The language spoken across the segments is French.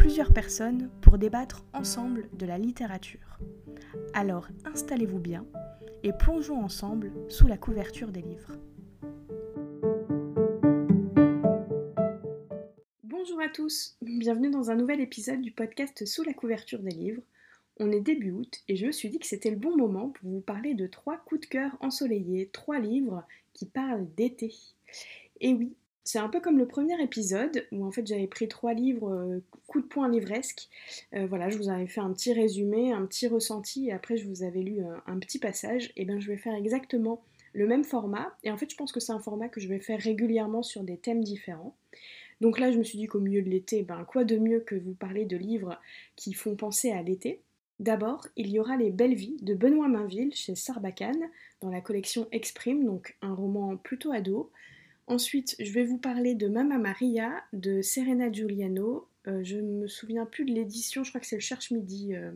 plusieurs personnes pour débattre ensemble de la littérature. Alors installez-vous bien et plongeons ensemble sous la couverture des livres. Bonjour à tous, bienvenue dans un nouvel épisode du podcast Sous la couverture des livres. On est début août et je me suis dit que c'était le bon moment pour vous parler de trois coups de cœur ensoleillés, trois livres qui parlent d'été. Et oui, c'est un peu comme le premier épisode où en fait j'avais pris trois livres euh, coup de poing livresque. Euh, voilà, je vous avais fait un petit résumé, un petit ressenti et après je vous avais lu euh, un petit passage. Et bien je vais faire exactement le même format. Et en fait je pense que c'est un format que je vais faire régulièrement sur des thèmes différents. Donc là je me suis dit qu'au milieu de l'été, ben quoi de mieux que vous parler de livres qui font penser à l'été? D'abord, il y aura Les Belles Vies de Benoît Mainville chez Sarbacane dans la collection Exprime, donc un roman plutôt ado. Ensuite, je vais vous parler de Mamma Maria de Serena Giuliano. Euh, je ne me souviens plus de l'édition, je crois que c'est le Cherche Midi, euh,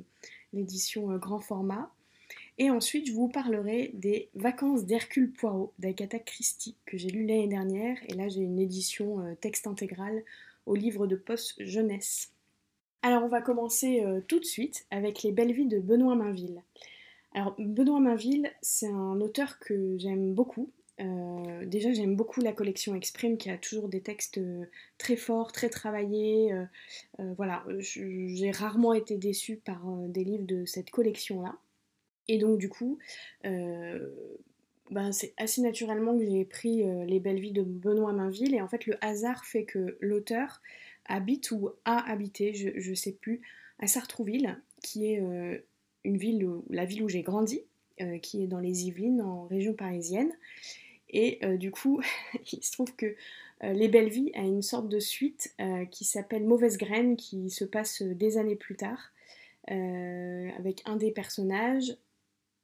l'édition euh, grand format. Et ensuite, je vous parlerai des Vacances d'Hercule Poirot d'Agatha Christie que j'ai lu l'année dernière. Et là, j'ai une édition texte intégral au livre de poste jeunesse. Alors, on va commencer tout de suite avec Les Belles Vies de Benoît Mainville. Alors, Benoît Mainville, c'est un auteur que j'aime beaucoup. Euh, déjà, j'aime beaucoup la collection Exprime qui a toujours des textes euh, très forts, très travaillés. Euh, voilà, j'ai rarement été déçue par des livres de cette collection-là. Et donc, du coup, ben, c'est assez naturellement que j'ai pris Les Belles Vies de Benoît Mainville. Et en fait, le hasard fait que l'auteur habite ou a habité, je ne sais plus, à Sartrouville, qui est une ville, la ville où j'ai grandi. qui est dans les Yvelines, en région parisienne. Et euh, du coup, il se trouve que euh, Les Belles Vies a une sorte de suite euh, qui s'appelle Mauvaise Graine, qui se passe des années plus tard, avec un des personnages.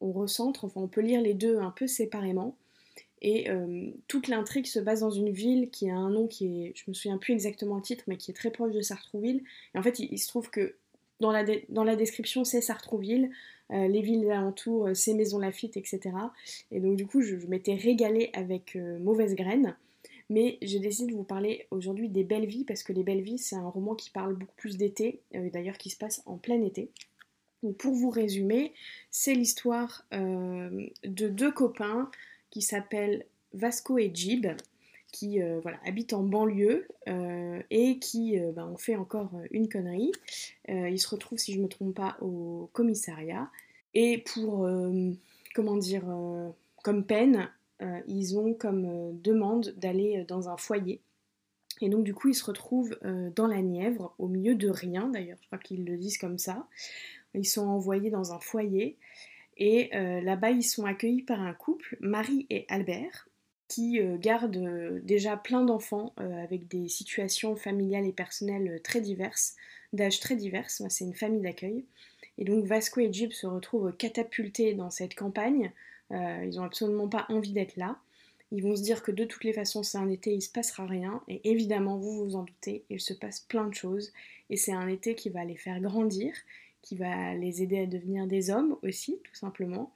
On recentre, enfin on peut lire les deux un peu séparément. Et toute l'intrigue se base dans une ville qui a un nom qui est, je me souviens plus exactement le titre, mais qui est très proche de Sartrouville. Et en fait, il, se trouve que dans la, description, c'est Sartrouville. Euh, les villes alentours, euh, ces Maisons Lafitte, etc. Et donc du coup, je, m'étais régalée avec euh, Mauvaise Graine. Mais j'ai décidé de vous parler aujourd'hui des Belles Vies, parce que Les Belles Vies, c'est un roman qui parle beaucoup plus d'été, d'ailleurs qui se passe en plein été. Donc pour vous résumer, c'est l'histoire de deux copains qui s'appellent Vasco et Jib, qui voilà, habitent en banlieue et qui ben, ont fait encore une connerie. ils se retrouvent, si je ne me trompe pas, au commissariat et pour, euh, comment dire, euh, comme peine, euh, ils ont comme demande d'aller dans un foyer. Et donc du coup, ils se retrouvent dans la Nièvre, au milieu de rien d'ailleurs, je crois qu'ils le disent comme ça. Ils sont envoyés dans un foyer et là-bas, ils sont accueillis par un couple, Marie et Albert, qui gardent déjà plein d'enfants avec des situations familiales et personnelles très diverses, d'âge très divers. C'est une famille d'accueil. Et donc Vasco et Jib se retrouvent catapultés dans cette campagne. Euh, ils n'ont absolument pas envie d'être là. Ils vont se dire que de toutes les façons c'est un été, il se passera rien. Et évidemment, vous vous en doutez, il se passe plein de choses. Et c'est un été qui va les faire grandir, qui va les aider à devenir des hommes aussi, tout simplement.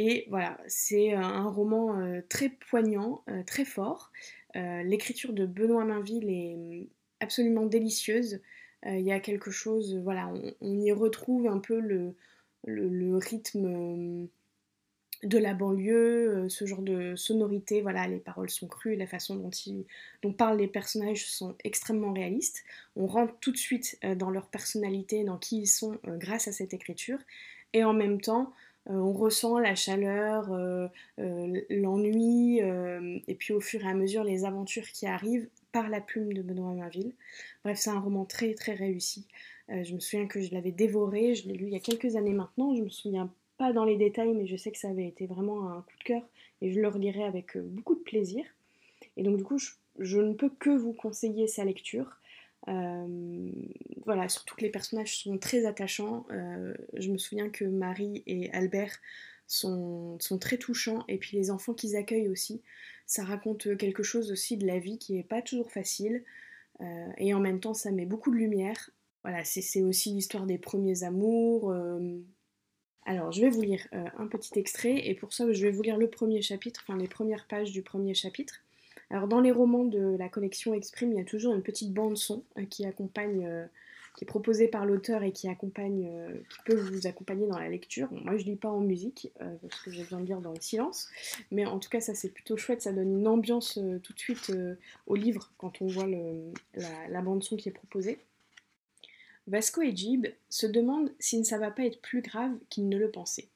Et voilà, c'est un roman euh, très poignant, euh, très fort. L'écriture de Benoît Mainville est hum, absolument délicieuse. Euh, il y a quelque chose, voilà, on, y retrouve un peu le, rythme euh, de la banlieue, euh, ce genre de sonorité, voilà, les paroles sont crues, la façon dont, dont parlent les personnages sont extrêmement réalistes. On rentre tout de suite dans leur personnalité, dans qui ils sont grâce à cette écriture, et en même temps, on ressent la chaleur, l'ennui, et puis au fur et à mesure les aventures qui arrivent par la plume de Benoît Mainville. Bref, c'est un roman très très réussi. Euh, je me souviens que je l'avais dévoré, je l'ai lu il y a quelques années maintenant, je me souviens pas dans les détails, mais je sais que ça avait été vraiment un coup de cœur et je le relirai avec euh, beaucoup de plaisir. Et donc du coup, je, ne peux que vous conseiller sa lecture. Voilà, surtout que les personnages sont très attachants. je me souviens que Marie et Albert sont, sont très touchants, et puis les enfants qu'ils accueillent aussi. Ça raconte quelque chose aussi de la vie qui n'est pas toujours facile, et en même temps ça met beaucoup de lumière. Voilà, c'est aussi l'histoire des premiers amours. Alors, je vais vous lire un petit extrait, et pour ça, je vais vous lire le premier chapitre, enfin les premières pages du premier chapitre. Alors dans les romans de la collection Exprime, il y a toujours une petite bande son euh, qui accompagne, euh, qui est proposée par l'auteur et qui accompagne, euh, qui peut vous accompagner dans la lecture. moi je lis pas en musique parce que j'ai besoin de lire dans le silence, mais en tout cas ça c'est plutôt chouette, ça donne une ambiance tout de suite au livre quand on voit la, bande son qui est proposée. Vasco et Jib se demandent si ça va pas être plus grave qu'ils ne le pensaient.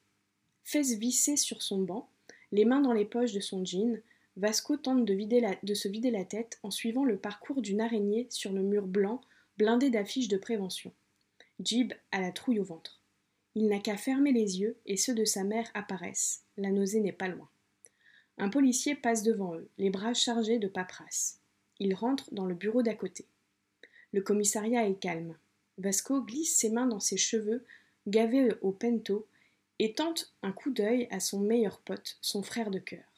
Fesses vissées sur son banc, les mains dans les poches de son jean, Vasco tente de, se vider la tête en suivant le parcours d'une araignée sur le mur blanc blindé d'affiches de prévention. Jib a la trouille au ventre. Il n'a qu'à fermer les yeux et ceux de sa mère apparaissent. La nausée n'est pas loin. Un policier passe devant eux, les bras chargés de paperasse. Il rentre dans le bureau d'à côté. Le commissariat est calme. Vasco glisse ses mains dans ses cheveux, gavés au pento, et tente un coup d'œil à son meilleur pote, son frère de cœur.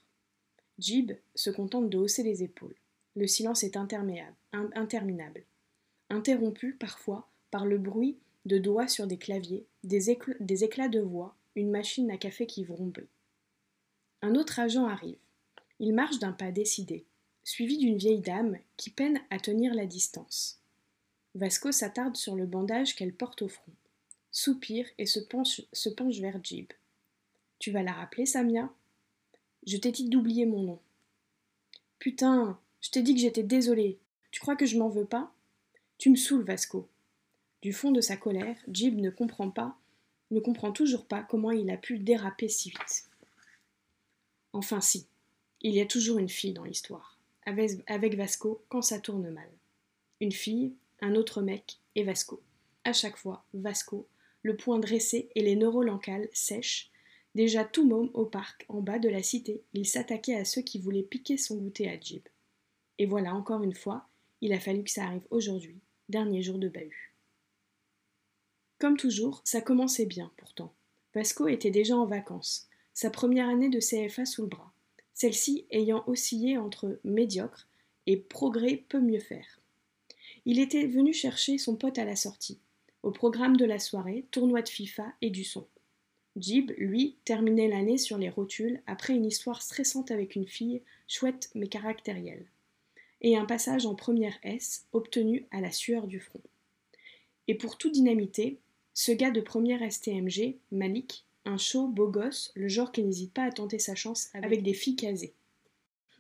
Jib se contente de hausser les épaules. Le silence est interminable, interrompu parfois par le bruit de doigts sur des claviers, des, éclats de voix, une machine à café qui vrombit. Un autre agent arrive. Il marche d'un pas décidé, suivi d'une vieille dame qui peine à tenir la distance. Vasco s'attarde sur le bandage qu'elle porte au front, soupire et se penche vers Jib. Tu vas la rappeler, Samia? Je t'ai dit d'oublier mon nom. Putain, je t'ai dit que j'étais désolée. Tu crois que je m'en veux pas? Tu me saoules, Vasco. Du fond de sa colère, Jib ne comprend pas, ne comprend toujours pas comment il a pu déraper si vite. Enfin si, il y a toujours une fille dans l'histoire, avec Vasco quand ça tourne mal. Une fille, un autre mec et Vasco. À chaque fois, Vasco, le poing dressé et les neurolancales sèches, Déjà tout môme au parc, en bas de la cité, il s'attaquait à ceux qui voulaient piquer son goûter à Jib. Et voilà, encore une fois, il a fallu que ça arrive aujourd'hui, dernier jour de bahut. Comme toujours, ça commençait bien pourtant. Vasco était déjà en vacances, sa première année de CFA sous le bras, celle-ci ayant oscillé entre médiocre et progrès peut mieux faire. Il était venu chercher son pote à la sortie, au programme de la soirée, tournoi de FIFA et du son. Jib, lui, terminait l'année sur les rotules après une histoire stressante avec une fille, chouette mais caractérielle, et un passage en première S obtenu à la sueur du front. Et pour tout dynamiter, ce gars de première STMG, Malik, un chaud, beau gosse, le genre qui n'hésite pas à tenter sa chance avec des filles casées.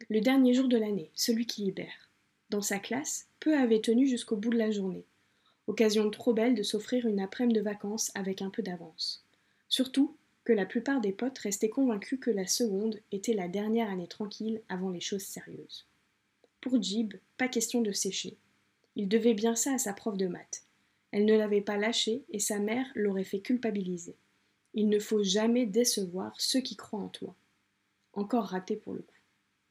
Le dernier jour de l'année, celui qui libère. Dans sa classe, peu avait tenu jusqu'au bout de la journée. Occasion trop belle de s'offrir une après-midi de vacances avec un peu d'avance. Surtout que la plupart des potes restaient convaincus que la seconde était la dernière année tranquille avant les choses sérieuses. Pour Jib, pas question de sécher. Il devait bien ça à sa prof de maths. Elle ne l'avait pas lâché et sa mère l'aurait fait culpabiliser. Il ne faut jamais décevoir ceux qui croient en toi. Encore raté pour le coup.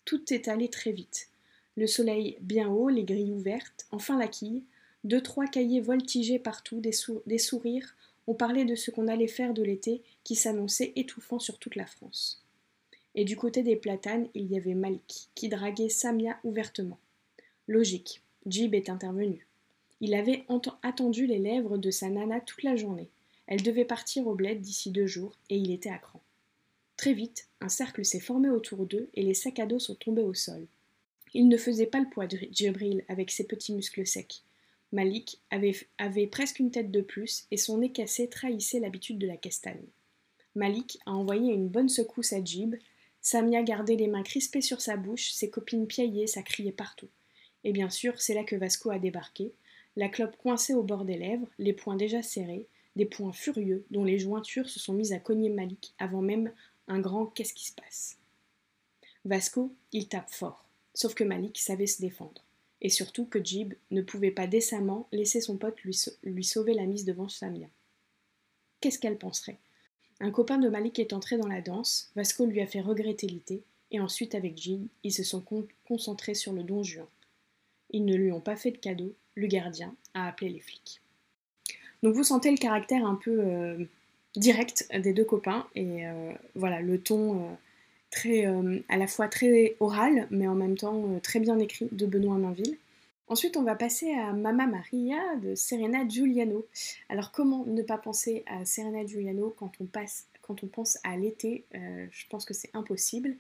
Tout est allé très vite. Le soleil bien haut, les grilles ouvertes, enfin la quille, deux trois cahiers voltigés partout, des, des sourires, on parlait de ce qu'on allait faire de l'été qui s'annonçait étouffant sur toute la France. Et du côté des platanes, il y avait Malik, qui draguait Samia ouvertement. Logique, Jib est intervenu. Il avait attendu les lèvres de sa nana toute la journée. Elle devait partir au bled d'ici deux jours, et il était à cran. Très vite, un cercle s'est formé autour d'eux et les sacs à dos sont tombés au sol. Il ne faisait pas le poids de Djibril avec ses petits muscles secs. Malik avait, presque une tête de plus et son nez cassé trahissait l'habitude de la castagne. Malik a envoyé une bonne secousse à Jib. Samia gardait les mains crispées sur sa bouche, ses copines piaillaient, ça criait partout. Et bien sûr, c'est là que Vasco a débarqué, la clope coincée au bord des lèvres, les poings déjà serrés, des poings furieux dont les jointures se sont mises à cogner Malik avant même un grand qu'est-ce qui se passe? Vasco, il tape fort, sauf que Malik savait se défendre et surtout que Jib ne pouvait pas décemment laisser son pote lui, sauver la mise devant Samia. Qu'est-ce qu'elle penserait? Un copain de Malik est entré dans la danse, Vasco lui a fait regretter l'été, et ensuite avec Jib, ils se sont concentrés sur le don Juin. Ils ne lui ont pas fait de cadeau, le gardien a appelé les flics. Donc vous sentez le caractère un peu direct des deux copains et voilà le ton très à la fois très oral mais en même temps très bien écrit de Benoît Mainville. Ensuite, on va passer à Mamma Maria de Serena Giuliano. Alors, comment ne pas penser à Serena Giuliano quand on, passe, quand on pense à l'été euh, Je pense que c'est impossible.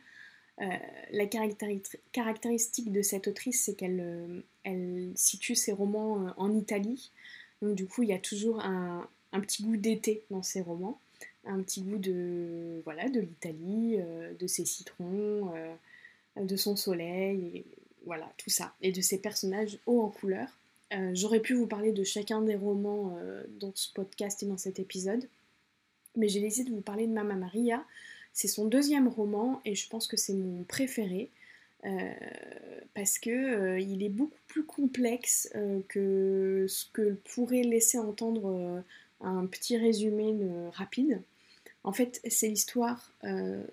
Euh, la caractéristique de cette autrice, c'est qu'elle euh, elle situe ses romans en Italie. Donc, du coup, il y a toujours un petit goût d'été dans ses romans. Un petit goût de voilà de l'Italie, de ses citrons, de son soleil voilà, tout ça, et de ces personnages hauts en couleur. Euh, j'aurais pu vous parler de chacun des romans euh, dans ce podcast et dans cet épisode, mais j'ai décidé de vous parler de Mama Maria. C'est son deuxième roman et je pense que c'est mon préféré euh, parce que il est beaucoup plus complexe que ce que pourrait laisser entendre un petit résumé rapide. En fait, c'est l'histoire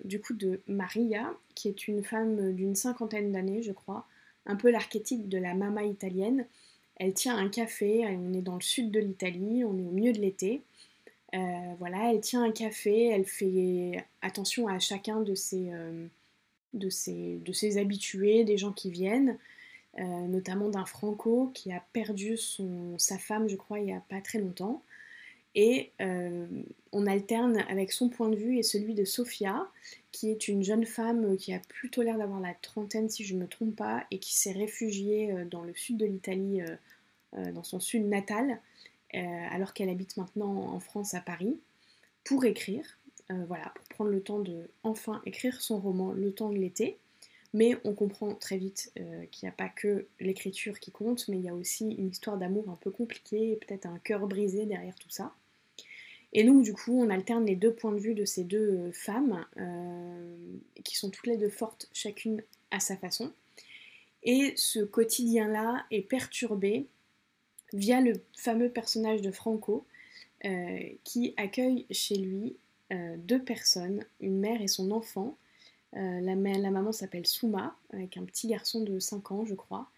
du coup de Maria, qui est une femme d'une cinquantaine d'années, je crois, un peu l'archétype de la mama italienne. Elle tient un café, on est dans le sud de l'Italie, on est au milieu de l'été. Euh, voilà, elle tient un café, elle fait attention à chacun de ses, euh, de ses, habitués, des gens qui viennent, euh, notamment d'un Franco qui a perdu sa femme, je crois, il n'y a pas très longtemps. Et on alterne avec son point de vue et celui de Sofia, qui est une jeune femme qui a plutôt l'air d'avoir la trentaine si je ne me trompe pas, et qui s'est réfugiée euh, dans le sud de l'Italie, euh, euh, dans son sud natal, alors qu'elle habite maintenant en France à Paris, pour écrire, voilà, pour prendre le temps de enfin écrire son roman Le temps de l'été. Mais on comprend très vite qu'il n'y a pas que l'écriture qui compte, mais il y a aussi une histoire d'amour un peu compliquée, peut-être un cœur brisé derrière tout ça. Et donc du coup, on alterne les deux points de vue de ces deux euh, femmes, euh, qui sont toutes les deux fortes, chacune à sa façon. Et ce quotidien-là est perturbé via le fameux personnage de Franco, euh, qui accueille chez lui deux personnes, une mère et son enfant. La, la, maman s'appelle Souma, avec un petit garçon de 5 ans, je crois,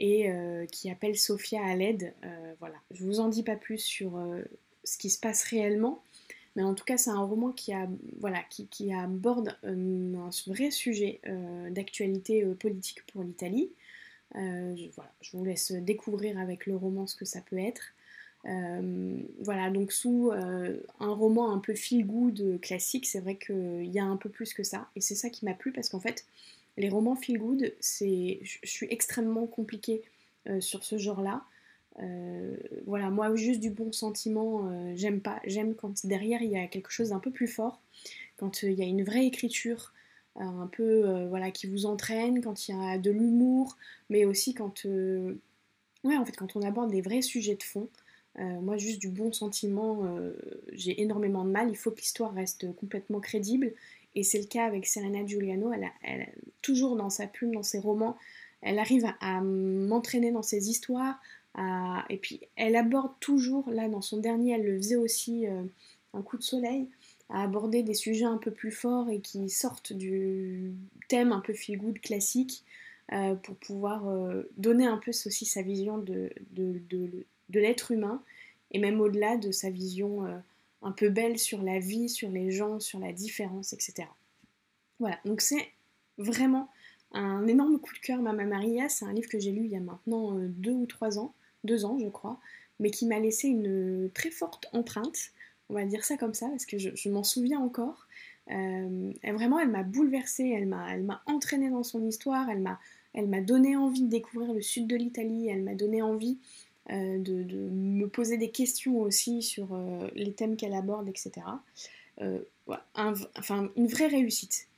et qui appelle Sophia à l'aide. voilà, je vous en dis pas plus sur ce qui se passe réellement. Mais en tout cas, c'est un roman qui, aborde euh, un vrai sujet euh, d'actualité euh, politique pour l'Italie. Je, voilà, je vous laisse découvrir avec le roman ce que ça peut être. voilà, donc sous un roman un peu feel-good classique, c'est vrai qu'il y a un peu plus que ça. Et c'est ça qui m'a plu parce qu'en fait, les romans feel-good, je suis extrêmement compliquée sur ce genre-là. Euh, voilà, moi juste du bon sentiment, euh, j'aime pas. J'aime quand derrière il y a quelque chose d'un peu plus fort, quand euh, il y a une vraie écriture, un peu voilà qui vous entraîne, quand il y a de l'humour, mais aussi quand on aborde des vrais sujets de fond. moi juste du bon sentiment, j'ai énormément de mal. Il faut que l'histoire reste complètement crédible. Et c'est le cas avec Serena Giuliano. Elle, toujours dans sa plume, dans ses romans, elle arrive à m'entraîner dans ses histoires, et puis elle aborde toujours, là dans son dernier, elle le faisait aussi, euh, un coup de soleil, à aborder des sujets un peu plus forts et qui sortent du thème un peu feel good classique euh, pour pouvoir euh, donner un peu aussi sa vision de, de, de, l'être humain et même au-delà de sa vision un peu belle sur la vie, sur les gens, sur la différence, etc. Voilà, donc c'est vraiment un énorme coup de cœur, Mama Maria. C'est un livre que j'ai lu il y a maintenant deux ou trois ans deux ans je crois, mais qui m'a laissé une très forte empreinte, on va dire ça comme ça, parce que je, m'en souviens encore. Euh, vraiment, elle m'a bouleversée, elle m'a, elle entraînée dans son histoire, elle m'a, elle m'a donné envie de découvrir le sud de l'Italie, elle m'a donné envie euh, de, me poser des questions aussi sur euh, les thèmes qu'elle aborde, etc. enfin, une vraie réussite.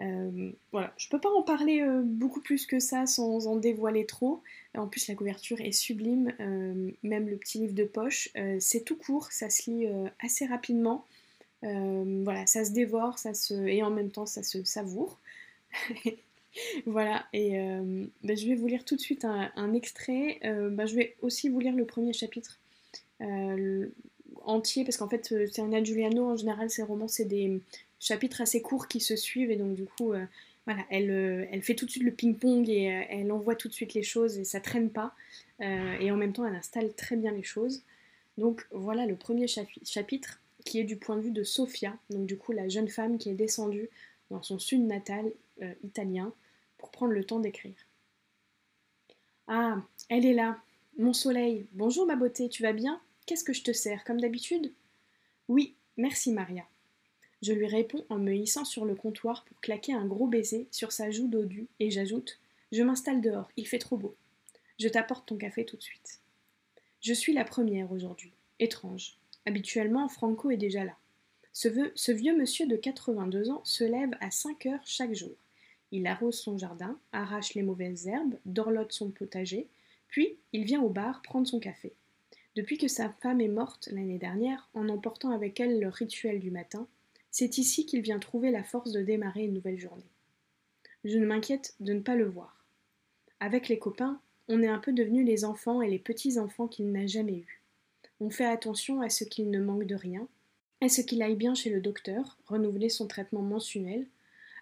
Euh, voilà, je peux pas en parler euh, beaucoup plus que ça sans en dévoiler trop. En plus, la couverture est sublime, euh, même le petit livre de poche. c'est tout court, ça se lit assez rapidement. voilà, ça se dévore, ça se et en même temps ça se savoure. voilà, et ben, je vais vous lire tout de suite un, extrait. Ben, je vais aussi vous lire le premier chapitre entier parce qu'en fait, c'est un Giuliano en général, ses romans c'est des chapitres assez courts qui se suivent et donc du coup euh, voilà, elle, elle fait tout de suite le ping-pong et elle envoie tout de suite les choses et ça traîne pas. et en même temps, elle installe très bien les choses. Donc voilà le premier chapitre qui est du point de vue de Sofia, donc du coup la jeune femme qui est descendue dans son sud natal italien pour prendre le temps d'écrire. Ah, elle est là, mon soleil. Bonjour ma beauté, tu vas bien? Qu'est-ce que je te sers, comme d'habitude? Oui, merci Maria. Je lui réponds en me hissant sur le comptoir pour claquer un gros baiser sur sa joue dodue et j'ajoute Je m'installe dehors, il fait trop beau. Je t'apporte ton café tout de suite. Je suis la première aujourd'hui. Étrange. Habituellement, Franco est déjà là. Ce, vieux monsieur de 82 ans se lève à 5 heures chaque jour. Il arrose son jardin, arrache les mauvaises herbes, dorlote son potager, puis il vient au bar prendre son café. Depuis que sa femme est morte l'année dernière, en emportant avec elle le rituel du matin, c'est ici qu'il vient trouver la force de démarrer une nouvelle journée. Je ne m'inquiète de ne pas le voir. Avec les copains, on est un peu devenus les enfants et les petits-enfants qu'il n'a jamais eus. On fait attention à ce qu'il ne manque de rien, à ce qu'il aille bien chez le docteur, renouveler son traitement mensuel,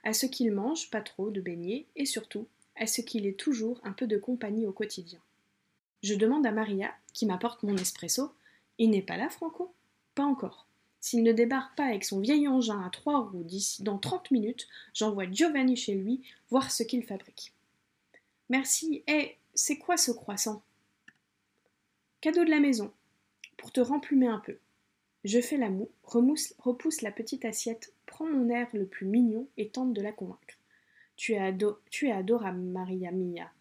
à ce qu'il mange pas trop de beignets et surtout à ce qu'il ait toujours un peu de compagnie au quotidien. Je demande à Maria, qui m'apporte mon espresso, il n'est pas là, Franco? Pas encore. S'il ne débarque pas avec son vieil engin à trois roues d'ici dans 30 minutes, j'envoie Giovanni chez lui voir ce qu'il fabrique. Merci. Eh, c'est quoi ce croissant? Cadeau de la maison, pour te remplumer un peu. Je fais la moue, repousse la petite assiette, prends mon air le plus mignon et tente de la convaincre. Tu es, tu es adorable, Maria Mia,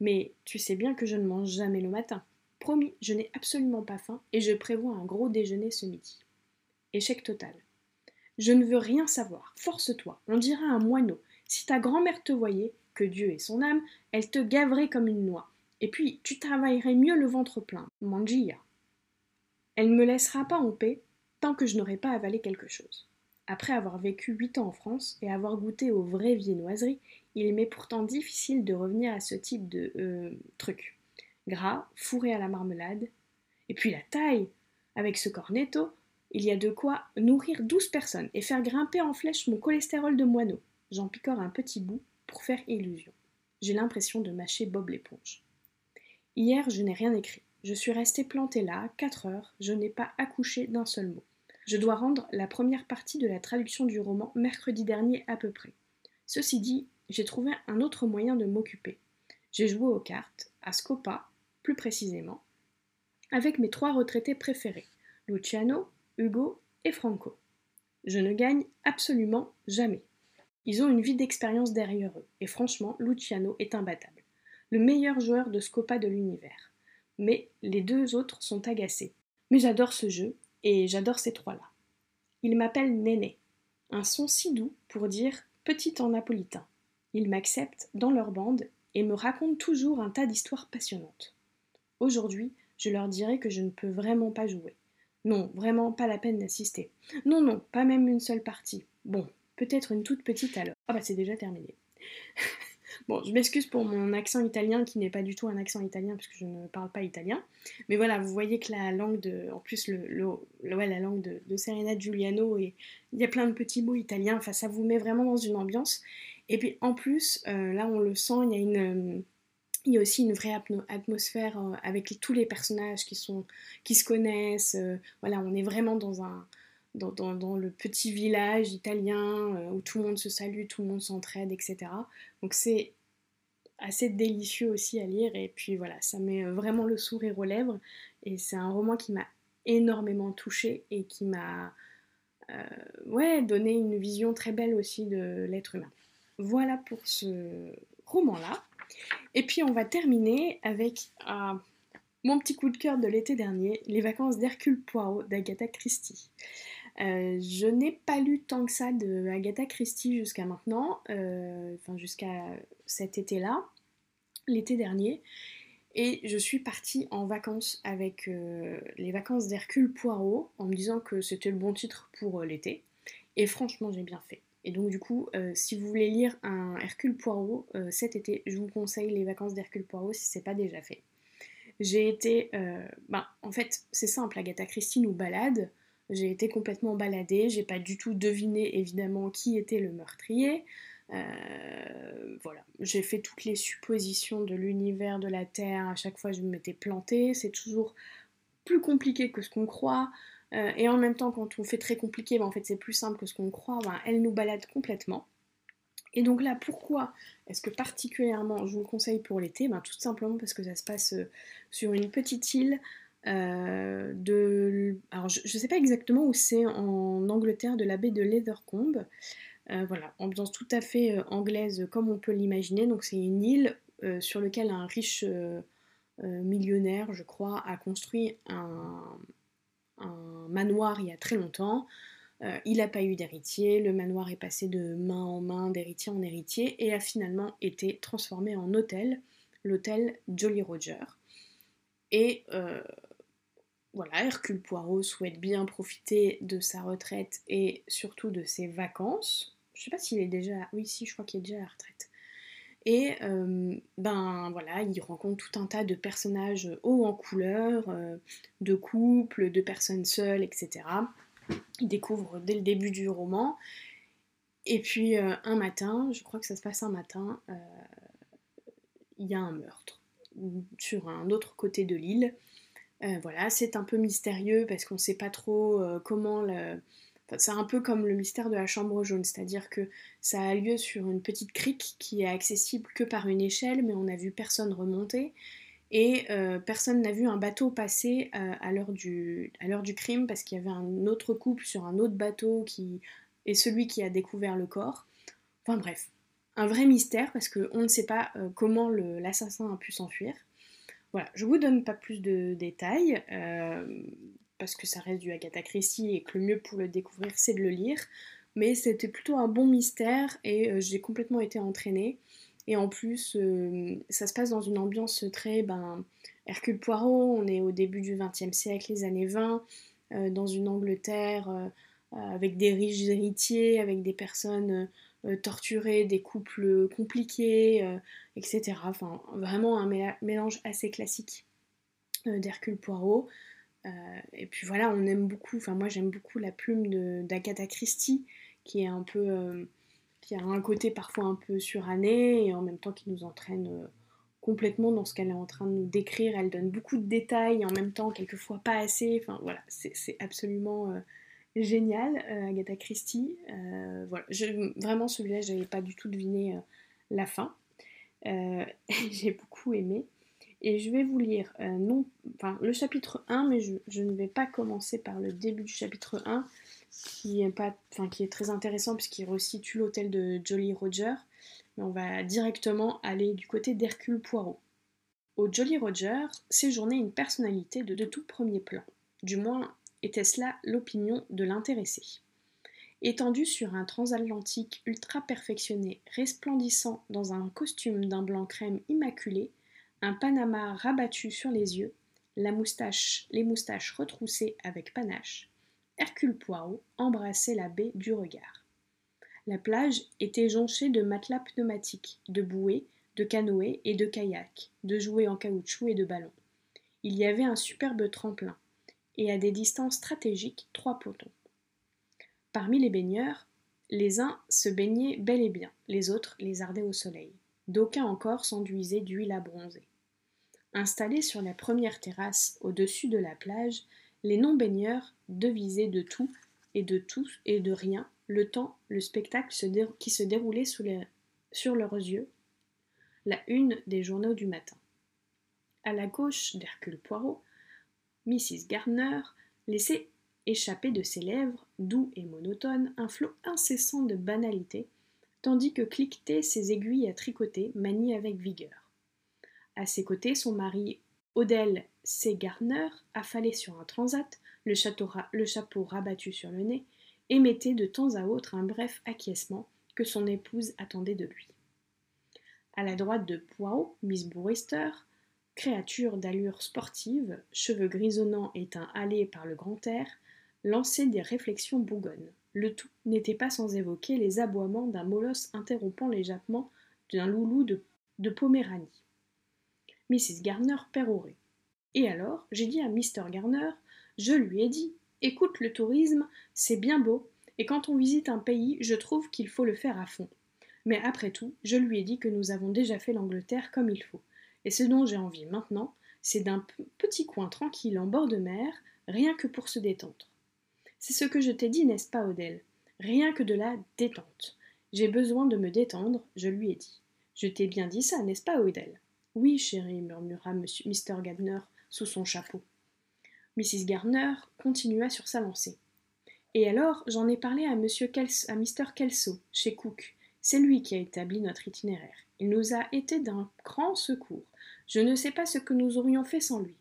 mais tu sais bien que je ne mange jamais le matin. Promis, je n'ai absolument pas faim et je prévois un gros déjeuner ce midi. Échec total. Je ne veux rien savoir. Force-toi, on dira un moineau. Si ta grand-mère te voyait, que Dieu ait son âme, elle te gaverait comme une noix. Et puis, tu travaillerais mieux le ventre plein. Mangia. Elle ne me laissera pas en paix tant que je n'aurai pas avalé quelque chose. Après avoir vécu huit ans en France et avoir goûté aux vraies viennoiseries, il m'est pourtant difficile de revenir à ce type de euh, truc. Gras, fourré à la marmelade. Et puis la taille Avec ce cornetto, il y a de quoi nourrir douze personnes et faire grimper en flèche mon cholestérol de moineau. J'en picore un petit bout pour faire illusion. J'ai l'impression de mâcher Bob l'éponge. Hier, je n'ai rien écrit. Je suis restée plantée là, quatre heures, je n'ai pas accouché d'un seul mot. Je dois rendre la première partie de la traduction du roman mercredi dernier à peu près. Ceci dit, j'ai trouvé un autre moyen de m'occuper. J'ai joué aux cartes, à Scopa, plus précisément, avec mes trois retraités préférés, Luciano, Hugo et Franco. Je ne gagne absolument jamais. Ils ont une vie d'expérience derrière eux, et franchement, Luciano est imbattable. Le meilleur joueur de Scopa de l'univers. Mais les deux autres sont agacés. Mais j'adore ce jeu, et j'adore ces trois-là. Ils m'appellent Néné, un son si doux pour dire petit en napolitain. Ils m'acceptent dans leur bande et me racontent toujours un tas d'histoires passionnantes. Aujourd'hui, je leur dirai que je ne peux vraiment pas jouer. Non, vraiment pas la peine d'assister. Non, non, pas même une seule partie. Bon, Peut-être une toute petite alors. Ah bah c'est déjà terminé. bon, je m'excuse pour mon accent italien qui n'est pas du tout un accent italien puisque je ne parle pas italien. Mais voilà, vous voyez que la langue de. En plus, le, la langue de, Serena Giuliano, et il y a plein de petits mots italiens. Enfin, ça vous met vraiment dans une ambiance. Et puis en plus, euh, là on le sent, il y a une. Il y a aussi une vraie atmosphère euh, avec tous les personnages qui, se connaissent. Euh, voilà, on est vraiment dans le petit village italien euh, où tout le monde se salue, tout le monde s'entraide, etc. Donc c'est assez délicieux aussi à lire et puis voilà, ça met vraiment le sourire aux lèvres et c'est un roman qui m'a énormément touchée et qui m'a donné une vision très belle aussi de l'être humain. Voilà pour ce roman-là. Et puis on va terminer avec euh, mon petit coup de cœur de l'été dernier, Les vacances d'Hercule Poirot d'Agatha Christie. Euh, je n'ai pas lu tant que ça de Agatha Christie jusqu'à maintenant, euh, enfin jusqu'à cet été-là, l'été dernier. Et je suis partie en vacances avec les vacances d'Hercule Poirot en me disant que c'était le bon titre pour l'été. Et franchement, j'ai bien fait. Et donc du coup, si vous voulez lire un Hercule Poirot cet été, je vous conseille les vacances d'Hercule Poirot si c'est pas déjà fait. J'ai été, ben, en fait, c'est simple, Agatha Christie nous balade. J'ai été complètement baladée, j'ai pas du tout deviné évidemment qui était le meurtrier. voilà, j'ai fait toutes les suppositions de l'univers, de la Terre, à chaque fois je m'étais plantée, c'est toujours plus compliqué que ce qu'on croit, et en même temps quand on fait très compliqué, ben, en fait c'est plus simple que ce qu'on croit, ben, elle nous balade complètement. Et donc là, pourquoi est-ce que particulièrement je vous le conseille pour l'été ben, Tout simplement parce que ça se passe euh, sur une petite île euh, de... Alors je ne sais pas exactement où c'est en Angleterre, de la baie de Leathercombe. Euh, voilà, ambiance tout à fait anglaise comme on peut l'imaginer. Donc c'est une île sur laquelle un riche millionnaire, je crois, a construit un manoir il y a très longtemps. Euh, il n'a pas eu d'héritier, le manoir est passé de main en main, d'héritier en héritier, et a finalement été transformé en hôtel, l'hôtel Jolly Roger. Et euh, voilà, Hercule Poirot souhaite bien profiter de sa retraite et surtout de ses vacances. Je sais pas s'il est déjà. Oui, si, je crois qu'il est déjà à la retraite. Et euh, ben voilà, il rencontre tout un tas de personnages hauts en couleur, de couples, de personnes seules, etc. Il découvre dès le début du roman. Et puis euh, un matin, je crois que ça se passe un matin, euh, il y a un meurtre sur un autre côté de l'île. Euh, voilà, c'est un peu mystérieux parce qu'on ne sait pas trop comment le... c'est un peu comme le mystère de la chambre jaune, c'est-à-dire que ça a lieu sur une petite crique qui est accessible que par une échelle, mais on n'a vu personne remonter et euh, personne n'a vu un bateau passer euh, à l'heure du, crime parce qu'il y avait un autre couple sur un autre bateau qui est celui qui a découvert le corps. Enfin bref, un vrai mystère parce qu'on ne sait pas euh, comment l'assassin a pu s'enfuir. Voilà, je vous donne pas plus de détails parce que ça reste du Agatha Christie et que le mieux pour le découvrir c'est de le lire. Mais c'était plutôt un bon mystère et j'ai complètement été entraînée. Et en plus, euh, ça se passe dans une ambiance très ben, Hercule Poirot, on est au début du XXe siècle, les années 20, euh, dans une Angleterre euh, avec des riches héritiers, avec des personnes torturées, des couples compliqués, etc. Enfin, vraiment un mélange assez classique d'Hercule Poirot. Et puis voilà, on aime beaucoup, enfin moi j'aime beaucoup la plume d'Agatha Christie, qui est un peu qui a un côté parfois un peu suranné et en même temps qui nous entraîne euh, complètement dans ce qu'elle est en train de nous décrire. Elle donne beaucoup de détails et en même temps quelquefois pas assez. Enfin voilà, c'est absolument euh, génial, euh, Agatha Christie. voilà, vraiment celui-là, j'avais pas du tout deviné la fin. J'ai beaucoup aimé. Et je vais vous lire non, enfin, le chapitre 1, mais je, ne vais pas commencer par le début du chapitre 1 qui est, pas, enfin, qui est très intéressant puisqu'il resitue l'hôtel de Jolly Roger. Mais on va directement aller du côté d'Hercule Poirot. Au Jolly Roger séjournait une personnalité de, de tout premier plan. Du moins, était-ce là l'opinion de l'intéressé. Étendu sur un transatlantique ultra perfectionné, resplendissant dans un costume d'un blanc crème immaculé, un panama rabattu sur les yeux, les moustaches retroussées avec panache, Hercule Poirot embrassait la baie du regard. La plage était jonchée de matelas pneumatiques, de bouées, de canoës et de kayaks, de jouets en caoutchouc et de ballons. Il y avait un superbe tremplin, et à des distances stratégiques trois pontons. Parmi les baigneurs, les uns se baignaient bel et bien, les autres les ardaient au soleil. D'aucuns encore s'enduisaient d'huile à bronzer. Installés sur la première terrasse au-dessus de la plage, les non-baigneurs devisaient de tout et de tous et de rien le temps, le spectacle qui se déroulait sur leurs yeux, la une des journaux du matin. À la gauche d'Hercule Poirot, Mrs. Gardner laissait échapper de ses lèvres, doux et monotone, un flot incessant de banalités, tandis que cliquetaient ses aiguilles à tricoter, maniées avec vigueur. À ses côtés, son mari Odell C. Gardner, affalé sur un transat, le, chapeau rabattu sur le nez, émettait de temps à autre un bref acquiescement que son épouse attendait de lui. À la droite de Poirot, Miss Bourister, créature d'allure sportive, cheveux grisonnants et teint par le grand air, lançait des réflexions bougonnes. Le tout n'était pas sans évoquer les aboiements d'un molosse interrompant les jappements d'un loulou de Poméranie. Mrs. Garner pérorait. Et alors, j'ai dit à Mr. Garner, je lui ai dit, écoute, le tourisme, c'est bien beau, et quand on visite un pays, je trouve qu'il faut le faire à fond. Mais après tout, je lui ai dit que nous avons déjà fait l'Angleterre comme il faut. Et ce dont j'ai envie maintenant, c'est d'un petit coin tranquille en bord de mer, rien que pour se détendre. C'est ce que je t'ai dit, n'est-ce pas, Odelle Rien que de la détente. J'ai besoin de me détendre, je lui ai dit. Je t'ai bien dit ça, n'est-ce pas, Odelle Oui, chérie, murmura Mr. Gardner sous son chapeau. Mrs. Gardner continua sur sa lancée. Et alors, j'en ai parlé à, Monsieur à Mr. Kelso, chez Cook. C'est lui qui a établi notre itinéraire. Il nous a été d'un grand secours. Je ne sais pas ce que nous aurions fait sans lui.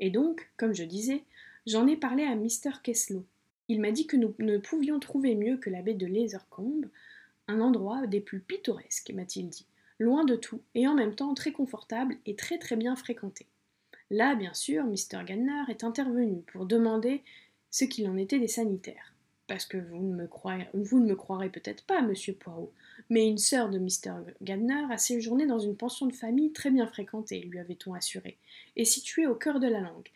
Et donc, comme je disais, j'en ai parlé à Mr. Keslow. Il m'a dit que nous ne pouvions trouver mieux que la baie de Lasercombe, un endroit des plus pittoresques, m'a-t-il dit, loin de tout, et en même temps très confortable et très très bien fréquenté. Là, bien sûr, Mr. Gardner est intervenu pour demander ce qu'il en était des sanitaires. Parce que vous ne me, croirez, peut-être pas, monsieur Poirot, mais une sœur de Mr. Gardner a séjourné dans une pension de famille très bien fréquentée, lui avait-on assuré, et située au cœur de la langue,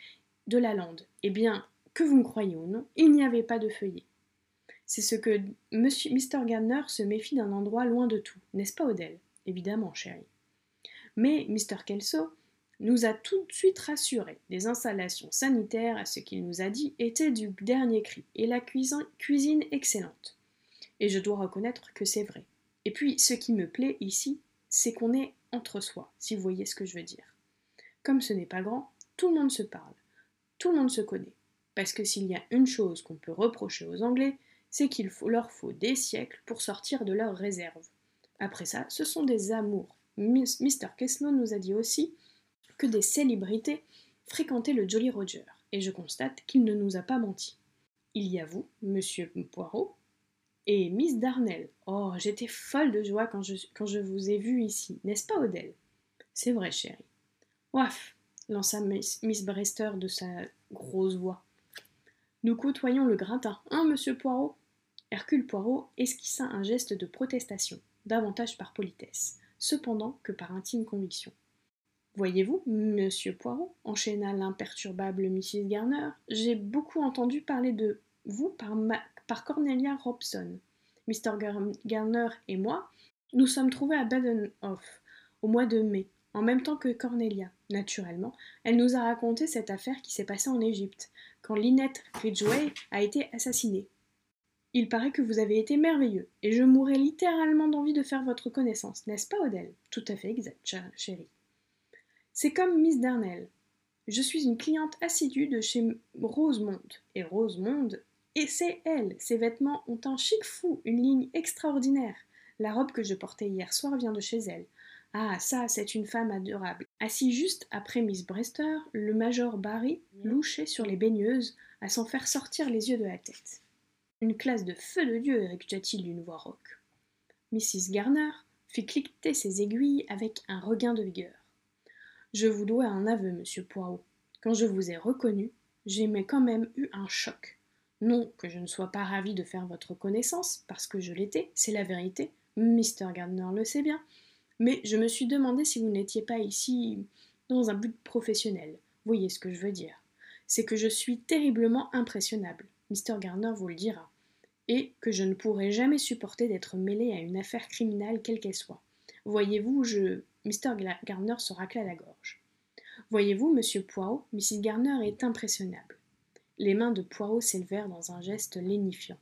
de la lande. Eh bien, que vous me croyez ou non, il n'y avait pas de feuillet. C'est ce que Monsieur, Mr. Se méfie d'un endroit loin de tout, n'est-ce pas, Odell? Évidemment, chérie. Mais Mr. Kelso nous a tout de suite rassurés. Les installations sanitaires, à ce qu'il nous a dit, étaient du dernier cri, et la cuisine, cuisine excellente. Et je dois reconnaître que c'est vrai. Et puis, ce qui me plaît ici, c'est qu'on est entre soi, si vous voyez ce que je veux dire. Comme ce n'est pas grand, tout le monde se parle, tout le monde se connaît. Parce que s'il y a une chose qu'on peut reprocher aux Anglais, c'est qu'il leur faut des siècles pour sortir de leurs réserves. Après ça, ce sont des amours. Mr. Keslow nous a dit aussi que des célébrités fréquentaient le Jolly Roger, et je constate qu'il ne nous a pas menti. Il y a vous, monsieur Poirot, et Miss Darnell. Oh, j'étais folle de joie quand je, quand je vous ai vu ici, n'est-ce pas, Odell? C'est vrai, chérie. Ouaf lança Miss, Miss Brester de sa grosse voix. Nous côtoyons le gratin, hein, monsieur Poirot? Hercule Poirot esquissa un geste de protestation, davantage par politesse, cependant que par intime conviction. Voyez-vous, monsieur Poirot, enchaîna l'imperturbable Mrs. Garner, j'ai beaucoup entendu parler de vous par, Cornelia Robson. Mr. Garner et moi, nous sommes trouvés à Badenhof au mois de mai, en même temps que Cornelia. Naturellement, elle nous a raconté cette affaire qui s'est passée en Égypte, quand Lynette Ridgway a été assassinée. Il paraît que vous avez été merveilleux, et je mourrais littéralement d'envie de faire votre connaissance, n'est-ce pas, Odell? Tout à fait exact, chérie. C'est comme Miss Darnell. Je suis une cliente assidue de chez Rosemonde, et Rosemonde, et c'est elle. Ses vêtements ont un chic fou, une ligne extraordinaire. La robe que je portais hier soir vient de chez elle. Ah, ça, c'est une femme adorable. Assis juste après Miss Brester, le major Barry louchait sur les baigneuses, à s'en faire sortir les yeux de la tête. Une classe de feu de Dieu, rictua-t-il d'une voix rauque. Mrs. Garner fit cliqueter ses aiguilles avec un regain de vigueur. Je vous dois un aveu, monsieur Poirot. Quand je vous ai reconnu, j'ai quand même eu un choc. Non que je ne sois pas ravie de faire votre connaissance, parce que je l'étais, c'est la vérité, Mr. Gardner le sait bien, mais je me suis demandé si vous n'étiez pas ici dans un but professionnel. Voyez ce que je veux dire. C'est que je suis terriblement impressionnable, Mr. Gardner vous le dira, et que je ne pourrai jamais supporter d'être mêlé à une affaire criminelle quelle qu'elle soit. Voyez-vous, je. Mr. Gardner se racla la gorge. Voyez-vous, monsieur Poirot, Mrs. Gardner est impressionnable. Les mains de Poirot s'élevèrent dans un geste lénifiant.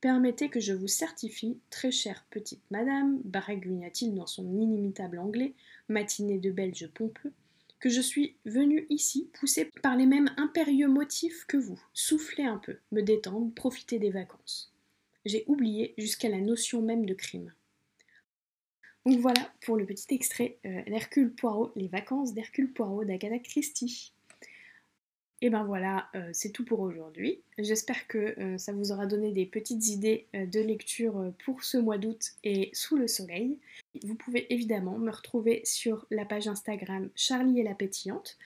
Permettez que je vous certifie, très chère petite madame, baragouina-t-il dans son inimitable anglais, matiné de belge pompeux, que je suis venu ici poussé par les mêmes impérieux motifs que vous, souffler un peu, me détendre, profiter des vacances. J'ai oublié jusqu'à la notion même de crime. Donc voilà pour le petit extrait euh, d'Hercule Poirot, les vacances d'Hercule Poirot d'Agatha Christie. Et ben voilà, euh, c'est tout pour aujourd'hui. J'espère que euh, ça vous aura donné des petites idées euh, de lecture pour ce mois d'août et sous le soleil. Vous pouvez évidemment me retrouver sur la page Instagram Charlie et la pétillante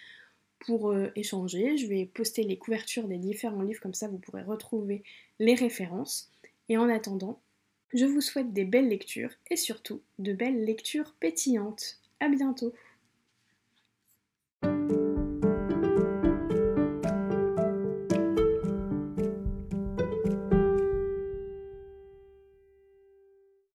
pour échanger. Je vais poster les couvertures des différents livres, comme ça vous pourrez retrouver les références. Et en attendant, je vous souhaite des belles lectures et surtout de belles lectures pétillantes. A bientôt